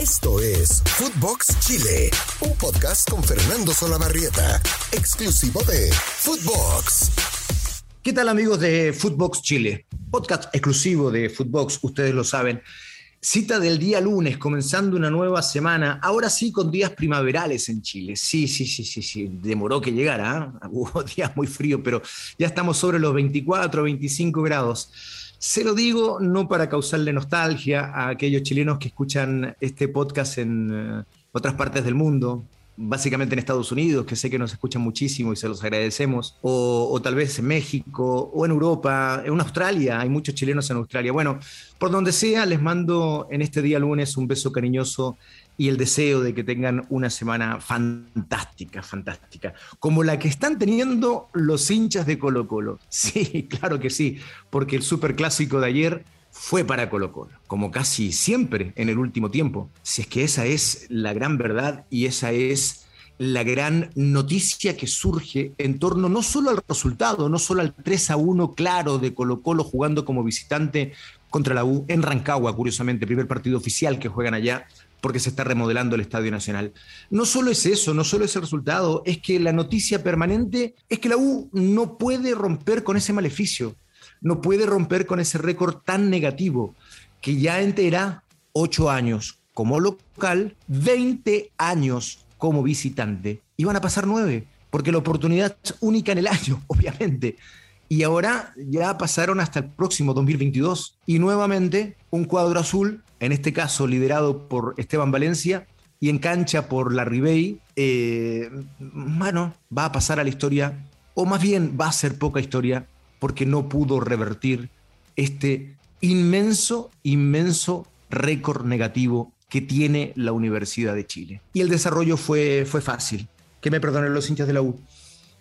Esto es Footbox Chile, un podcast con Fernando Solabarrieta, exclusivo de Footbox. ¿Qué tal amigos de Footbox Chile? Podcast exclusivo de Footbox, ustedes lo saben. Cita del día lunes, comenzando una nueva semana, ahora sí con días primaverales en Chile. Sí, sí, sí, sí, sí, demoró que llegara, ¿eh? hubo días muy fríos, pero ya estamos sobre los 24, 25 grados. Se lo digo no para causarle nostalgia a aquellos chilenos que escuchan este podcast en eh, otras partes del mundo, básicamente en Estados Unidos, que sé que nos escuchan muchísimo y se los agradecemos, o, o, tal vez en México, o en Europa, en Australia, hay muchos chilenos en Australia. Bueno, por donde sea, les mando en este día lunes un beso cariñoso y el deseo de que tengan una semana fantástica, fantástica, como la que están teniendo los hinchas de Colo Colo. Sí, claro que sí, porque el superclásico de ayer fue para Colo Colo, como casi siempre en el último tiempo. Si es que esa es la gran verdad y esa es la gran noticia que surge en torno no solo al resultado, no solo al 3 a 1 claro de Colo Colo jugando como visitante contra la U en Rancagua, curiosamente, primer partido oficial que juegan allá, porque se está remodelando el Estadio Nacional. No solo es eso, no solo es el resultado, es que la noticia permanente es que la U no puede romper con ese maleficio, no puede romper con ese récord tan negativo, que ya entera ocho años como local, 20 años como visitante. Y van a pasar nueve, porque la oportunidad es única en el año, obviamente. Y ahora ya pasaron hasta el próximo 2022 y nuevamente un cuadro azul en este caso liderado por Esteban Valencia y en cancha por la Ribey, eh, va a pasar a la historia, o más bien va a ser poca historia, porque no pudo revertir este inmenso, inmenso récord negativo que tiene la Universidad de Chile. Y el desarrollo fue, fue fácil. Que me perdonen los hinchas de la U.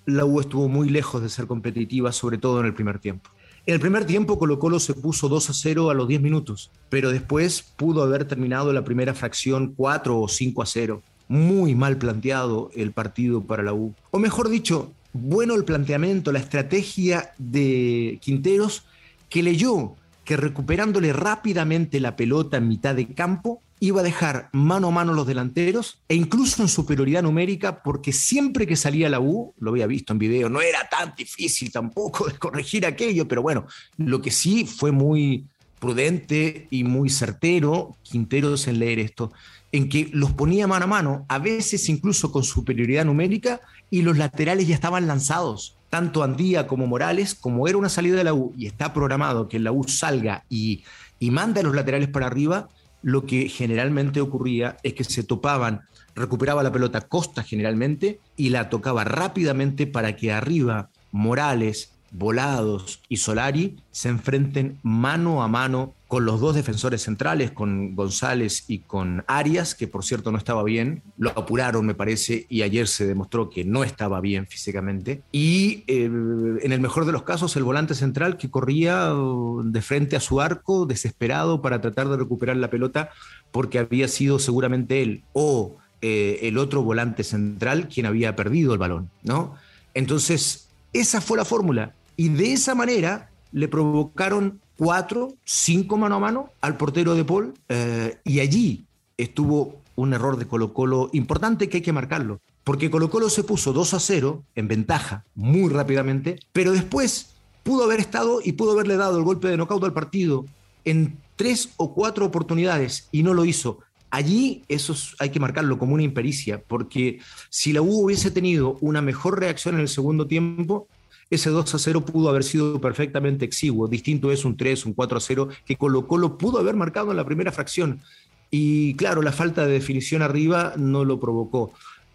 La U estuvo muy lejos de ser competitiva, sobre todo en el primer tiempo. En el primer tiempo Colo Colo se puso 2 a 0 a los 10 minutos, pero después pudo haber terminado la primera fracción 4 o 5 a 0. Muy mal planteado el partido para la U. O mejor dicho, bueno el planteamiento, la estrategia de Quinteros que leyó que recuperándole rápidamente la pelota en mitad de campo, iba a dejar mano a mano los delanteros e incluso en superioridad numérica, porque siempre que salía la U, lo había visto en video, no era tan difícil tampoco de corregir aquello, pero bueno, lo que sí fue muy prudente y muy certero Quinteros en leer esto, en que los ponía mano a mano, a veces incluso con superioridad numérica, y los laterales ya estaban lanzados. Tanto Andía como Morales, como era una salida de la U y está programado que la U salga y, y manda a los laterales para arriba, lo que generalmente ocurría es que se topaban, recuperaba la pelota Costa generalmente y la tocaba rápidamente para que arriba Morales, Volados y Solari se enfrenten mano a mano con los dos defensores centrales, con González y con Arias, que por cierto no estaba bien, lo apuraron me parece y ayer se demostró que no estaba bien físicamente, y eh, en el mejor de los casos el volante central que corría uh, de frente a su arco desesperado para tratar de recuperar la pelota porque había sido seguramente él o eh, el otro volante central quien había perdido el balón, ¿no? Entonces, esa fue la fórmula y de esa manera le provocaron cuatro, cinco mano a mano al portero de Paul eh, y allí estuvo un error de Colo Colo importante que hay que marcarlo, porque Colo Colo se puso 2 a 0 en ventaja muy rápidamente, pero después pudo haber estado y pudo haberle dado el golpe de nocaut al partido en tres o cuatro oportunidades y no lo hizo. Allí eso hay que marcarlo como una impericia, porque si la U hubiese tenido una mejor reacción en el segundo tiempo, ese 2 a 0 pudo haber sido perfectamente exiguo. Distinto es un 3, un 4 a 0 que Colo Colo pudo haber marcado en la primera fracción. Y claro, la falta de definición arriba no lo provocó.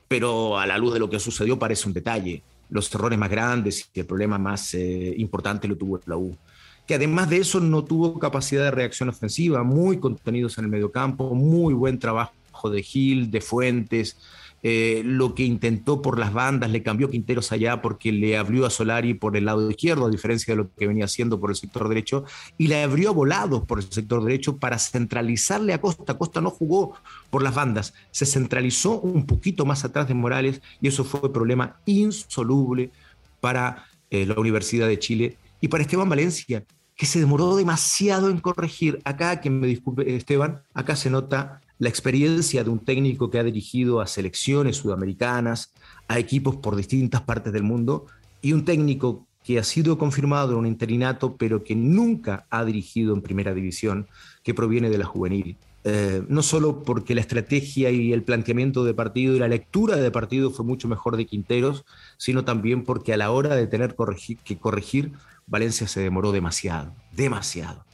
Pero a la luz de lo que sucedió parece un detalle. Los errores más grandes y el problema más eh, importante lo tuvo la U. Que además de eso no tuvo capacidad de reacción ofensiva, muy contenidos en el mediocampo, muy buen trabajo de Gil, de Fuentes, eh, lo que intentó por las bandas, le cambió Quinteros allá porque le abrió a Solari por el lado izquierdo, a diferencia de lo que venía haciendo por el sector derecho, y le abrió a Volados por el sector derecho para centralizarle a Costa. Costa no jugó por las bandas, se centralizó un poquito más atrás de Morales y eso fue un problema insoluble para eh, la Universidad de Chile y para Esteban Valencia, que se demoró demasiado en corregir. Acá, que me disculpe Esteban, acá se nota la experiencia de un técnico que ha dirigido a selecciones sudamericanas, a equipos por distintas partes del mundo, y un técnico que ha sido confirmado en un interinato, pero que nunca ha dirigido en primera división, que proviene de la juvenil. Eh, no solo porque la estrategia y el planteamiento de partido y la lectura de partido fue mucho mejor de Quinteros, sino también porque a la hora de tener que corregir, Valencia se demoró demasiado, demasiado.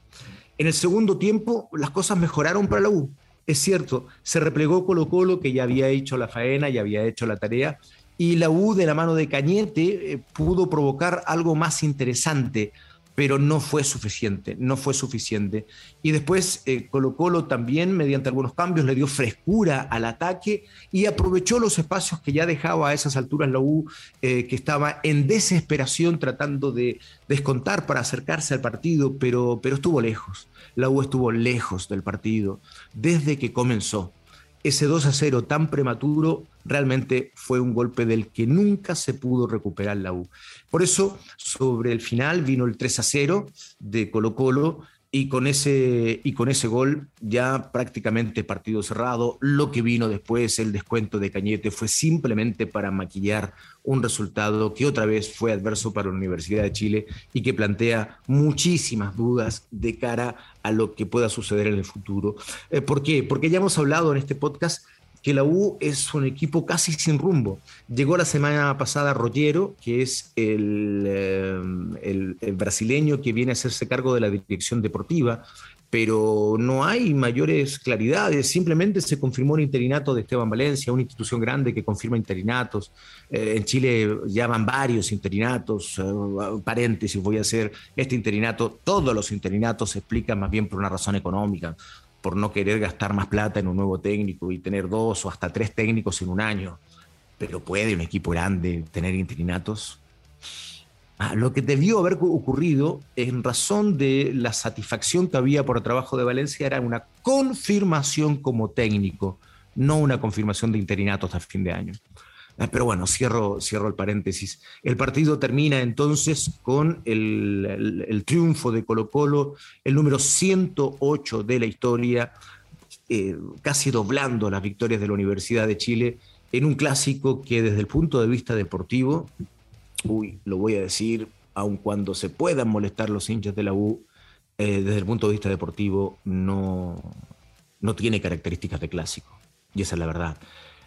En el segundo tiempo las cosas mejoraron para la U. Es cierto, se replegó Colo Colo, que ya había hecho la faena, ya había hecho la tarea, y la U de la mano de Cañete eh, pudo provocar algo más interesante, pero no fue suficiente, no fue suficiente. Y después eh, Colo Colo también, mediante algunos cambios, le dio frescura al ataque y aprovechó los espacios que ya dejaba a esas alturas la U, eh, que estaba en desesperación tratando de descontar para acercarse al partido, pero, pero estuvo lejos. La U estuvo lejos del partido desde que comenzó ese 2 a 0 tan prematuro realmente fue un golpe del que nunca se pudo recuperar la U. Por eso, sobre el final vino el 3 a 0 de Colo Colo, y con ese, y con ese gol ya prácticamente partido cerrado. Lo que vino después, el descuento de Cañete, fue simplemente para maquillar un resultado que otra vez fue adverso para la Universidad de Chile y que plantea muchísimas dudas de cara a lo que pueda suceder en el futuro. Eh, ¿Por qué? Porque ya hemos hablado en este podcast que la U es un equipo casi sin rumbo. Llegó la semana pasada Rollero, que es el, eh, el, brasileño que viene a hacerse cargo de la dirección deportiva, pero no hay mayores claridades. Simplemente se confirmó un interinato de Esteban Valencia, una institución grande que confirma interinatos. Eh, en Chile ya van varios interinatos. Eh, paréntesis, voy a hacer este interinato. Todos los interinatos se explican más bien por una razón económica por no querer gastar más plata en un nuevo técnico y tener dos o hasta tres técnicos en un año. Pero puede un equipo grande tener interinatos. Ah, lo que debió haber ocurrido en razón de la satisfacción que había por el trabajo de Valencia era una confirmación como técnico, no una confirmación de interinato hasta fin de año. Ah, pero bueno, cierro, cierro el paréntesis. El partido termina entonces con el, triunfo de Colo Colo, el número 108 de la historia, eh, casi doblando las victorias de la Universidad de Chile en un clásico que desde el punto de vista deportivo, uy, lo voy a decir, aun cuando se puedan molestar los hinchas de la U, eh, desde el punto de vista deportivo no, no tiene características de clásico. Y esa es la verdad.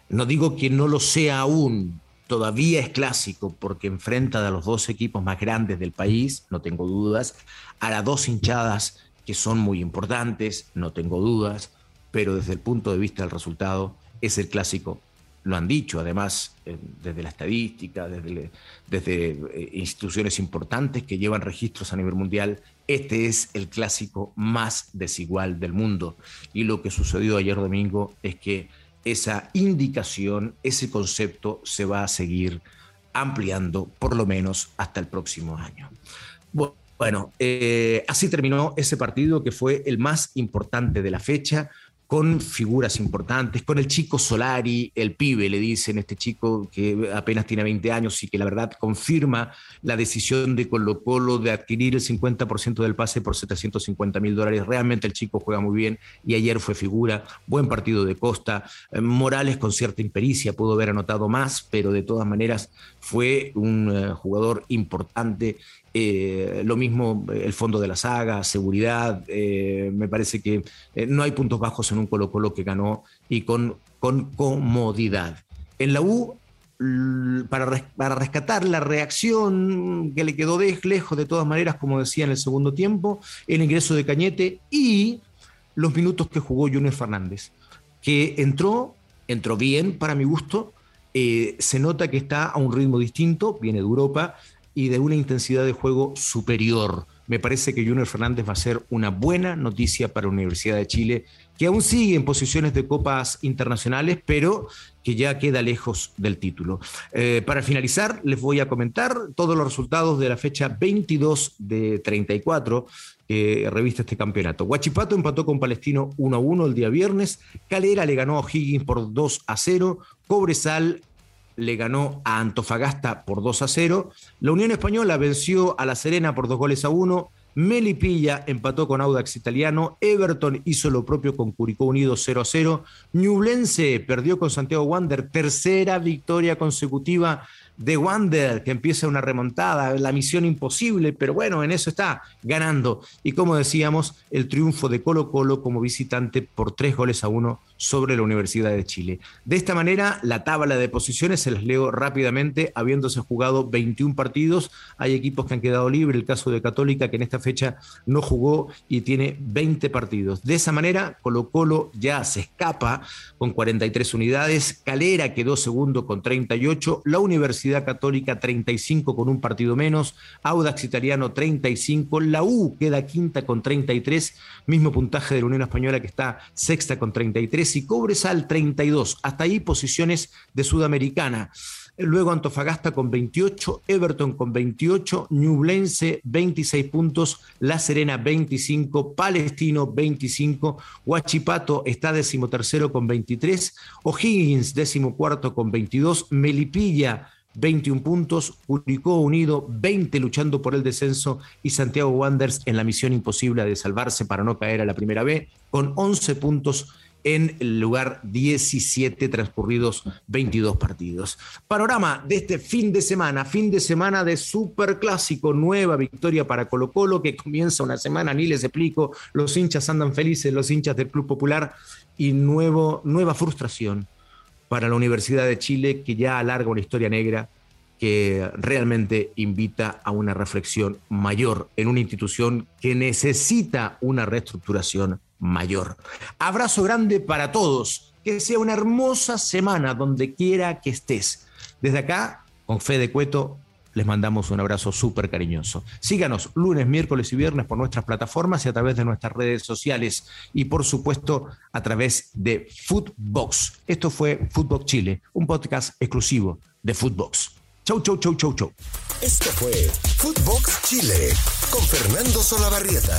No digo que no lo sea aún, todavía es clásico porque enfrenta a los dos equipos más grandes del país, no tengo dudas, a las dos hinchadas que son muy importantes, no tengo dudas, pero desde el punto de vista del resultado es el clásico. Lo han dicho, además, desde la estadística, desde, desde eh, instituciones importantes que llevan registros a nivel mundial, este es el clásico más desigual del mundo. Y lo que sucedió ayer domingo es que esa indicación, ese concepto se va a seguir ampliando por lo menos hasta el próximo año. Bueno, eh, así terminó ese partido que fue el más importante de la fecha con figuras importantes, con el chico Solari, el pibe, le dicen, este chico que apenas tiene 20 años y que la verdad confirma la decisión de Colo Colo de adquirir el 50% del pase por 750 mil dólares. Realmente el chico juega muy bien y ayer fue figura, buen partido de Costa. Eh, Morales con cierta impericia pudo haber anotado más, pero de todas maneras fue un eh, jugador importante eh, lo mismo el fondo de la saga, seguridad. Eh, me parece que eh, no hay puntos bajos en un Colo Colo que ganó y con, con comodidad. En la U, para, para, rescatar la reacción que le quedó de, lejos de todas maneras, como decía en el segundo tiempo, el ingreso de Cañete y los minutos que jugó Junior Fernández, que entró, entró bien para mi gusto, se nota que está a un ritmo distinto, viene de Europa, y de una intensidad de juego superior. Me parece que Junior Fernández va a ser una buena noticia para la Universidad de Chile, que aún sigue en posiciones de copas internacionales, pero que ya queda lejos del título. Eh, para finalizar, les voy a comentar todos los resultados de la fecha 22 de 34 que revista este campeonato. Huachipato empató con Palestino 1 a 1 el día viernes, Calera le ganó a Higgins por 2 a 0, Cobresal le ganó a Antofagasta por 2 a 0. La Unión Española venció a La Serena por dos goles a uno. Melipilla empató con Audax Italiano, Everton hizo lo propio con Curicó Unido 0 a 0, Ñublense perdió con Santiago Wander, tercera victoria consecutiva de Wander, que empieza una remontada, la misión imposible, pero bueno, en eso está, ganando. Y como decíamos, el triunfo de Colo Colo como visitante por tres goles a uno sobre la Universidad de Chile. De esta manera, la tabla de posiciones se las leo rápidamente, habiéndose jugado 21 partidos. Hay equipos que han quedado libres, el caso de Católica, que en esta fecha no jugó y tiene 20 partidos. De esa manera, Colo Colo ya se escapa con 43 unidades, Calera quedó segundo con 38, la Universidad Católica 35 con un partido menos, Audax Italiano 35, la U queda quinta con 33, mismo puntaje de la Unión Española que está sexta con 33 y Cobresal 32. Hasta ahí posiciones de Sudamericana. Luego Antofagasta con 28, Everton con 28, Ñublense 26 puntos, La Serena 25, Palestino 25, Huachipato está decimotercero con 23, O'Higgins decimocuarto con 22, Melipilla 21 puntos, Curicó Unido 20 luchando por el descenso y Santiago Wanderers en la misión imposible de salvarse para no caer a la primera B con 11 puntos en el lugar 17 transcurridos 22 partidos. Panorama de este fin de semana, fin de semana de super clásico, nueva victoria para Colo Colo que comienza una semana, ni les explico, los hinchas andan felices, los hinchas del Club Popular y nuevo, nueva frustración para la Universidad de Chile que ya alarga una historia negra que realmente invita a una reflexión mayor en una institución que necesita una reestructuración mayor. Abrazo grande para todos. Que sea una hermosa semana donde quiera que estés. Desde acá, con Fe de Cueto, les mandamos un abrazo súper cariñoso. Síganos lunes, miércoles y viernes por nuestras plataformas y a través de nuestras redes sociales y por supuesto a través de Footbox. Esto fue Footbox Chile, un podcast exclusivo de Footbox. Chau, chau, chau, chau, chau. Esto fue Footbox Chile con Fernando Solabarrieta,